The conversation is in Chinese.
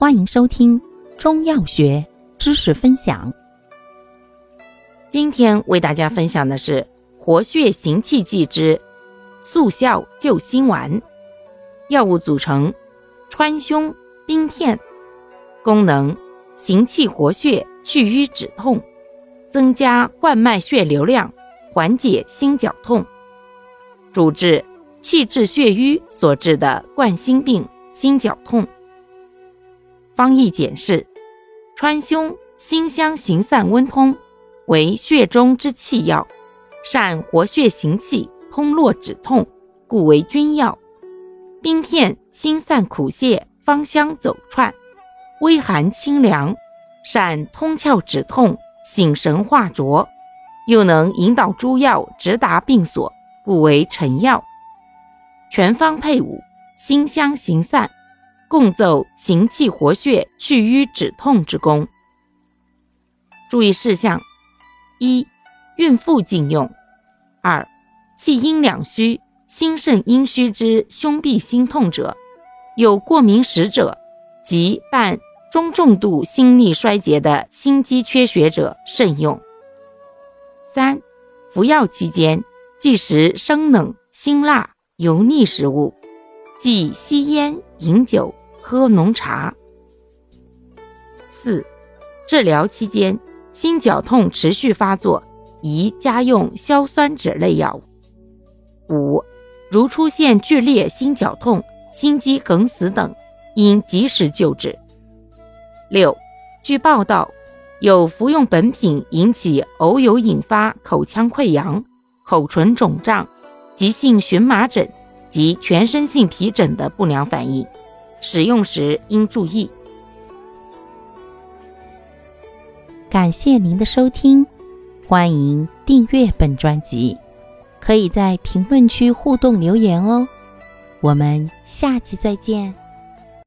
欢迎收听中药学知识分享。今天为大家分享的是活血行气剂之速效救心丸。药物组成：川芎、冰片。功能：行气活血，去瘀止痛，增加冠脉血流量，缓解心绞痛。主治气滞血瘀所致的冠心病、心绞痛。方义简释：川芎辛香行散温通，为血中之气药，善活血行气、通络止痛，故为君药。冰片辛散苦泻、芳香走窜，微寒清凉，善通窍止痛、醒神化浊，又能引导诸药直达病所，故为臣药。全方配伍，辛香行散。共奏行气活血、去瘀止痛之功。注意事项：一、孕妇禁用；二、气阴两虚、心肾阴虚之胸痹心痛者，有过敏史者及伴中重度心力衰竭的心肌缺血者慎用。三、服药期间忌食生冷、辛辣、油腻食物，忌吸烟、饮酒。喝浓茶。四、治疗期间心绞痛持续发作，宜加用硝酸酯类药物。五、如出现剧烈心绞痛、心肌梗死等，应及时救治。六、据报道，有服用本品引起偶有引发口腔溃疡、口唇肿胀、急性荨麻疹及全身性皮疹的不良反应。使用时应注意。感谢您的收听，欢迎订阅本专辑，可以在评论区互动留言哦。我们下期再见。